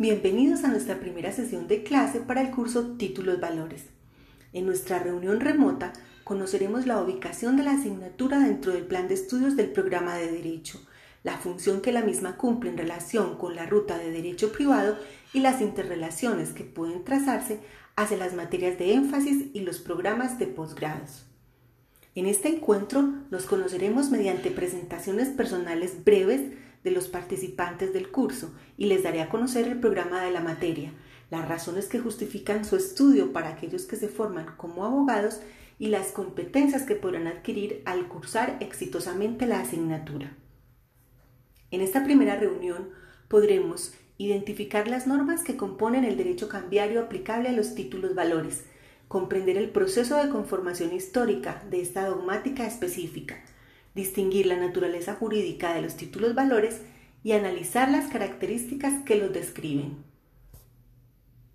Bienvenidos a nuestra primera sesión de clase para el curso Títulos Valores. En nuestra reunión remota conoceremos la ubicación de la asignatura dentro del plan de estudios del programa de Derecho, la función que la misma cumple en relación con la ruta de Derecho privado y las interrelaciones que pueden trazarse hacia las materias de énfasis y los programas de posgrados. En este encuentro nos conoceremos mediante presentaciones personales breves de los participantes del curso y les daré a conocer el programa de la materia, las razones que justifican su estudio para aquellos que se forman como abogados y las competencias que podrán adquirir al cursar exitosamente la asignatura. En esta primera reunión podremos identificar las normas que componen el derecho cambiario aplicable a los títulos valores, comprender el proceso de conformación histórica de esta dogmática específica, distinguir la naturaleza jurídica de los títulos valores y analizar las características que los describen.